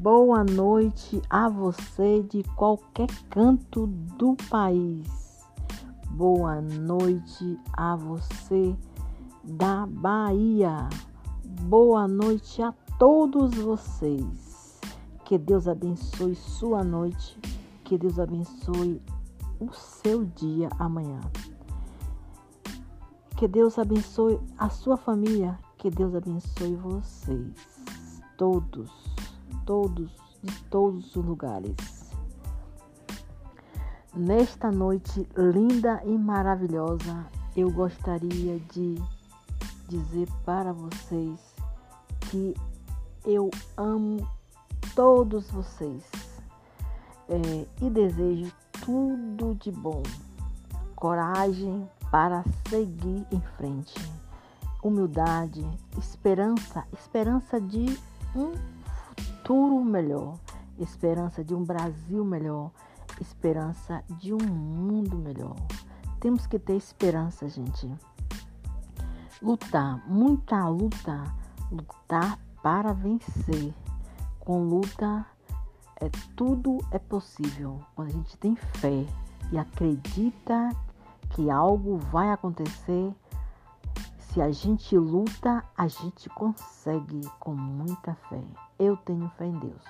Boa noite a você de qualquer canto do país. Boa noite a você da Bahia. Boa noite a todos vocês. Que Deus abençoe sua noite. Que Deus abençoe o seu dia amanhã. Que Deus abençoe a sua família. Que Deus abençoe vocês. Todos, todos, de todos os lugares. Nesta noite linda e maravilhosa, eu gostaria de dizer para vocês que eu amo todos vocês é, e desejo tudo de bom, coragem para seguir em frente, humildade, esperança, esperança de um futuro melhor, esperança de um Brasil melhor, esperança de um mundo melhor. Temos que ter esperança, gente. Lutar, muita luta, lutar para vencer. Com luta, é tudo é possível. Quando a gente tem fé e acredita que algo vai acontecer, se a gente luta, a gente consegue com muita fé. Eu tenho fé em Deus.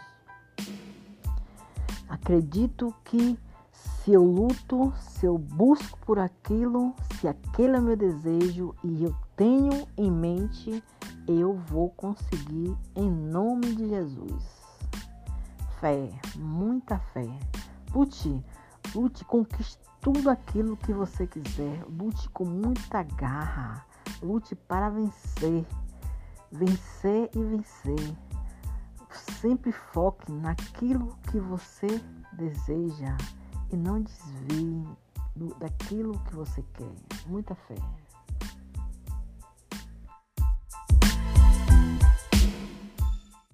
Acredito que se eu luto, se eu busco por aquilo, se aquele é meu desejo e eu tenho em mente, eu vou conseguir em nome de Jesus. Fé, muita fé. Lute, lute, conquiste tudo aquilo que você quiser. Lute com muita garra. Lute para vencer. Vencer e vencer. Sempre foque naquilo que você deseja e não desvie do, daquilo que você quer. Muita fé.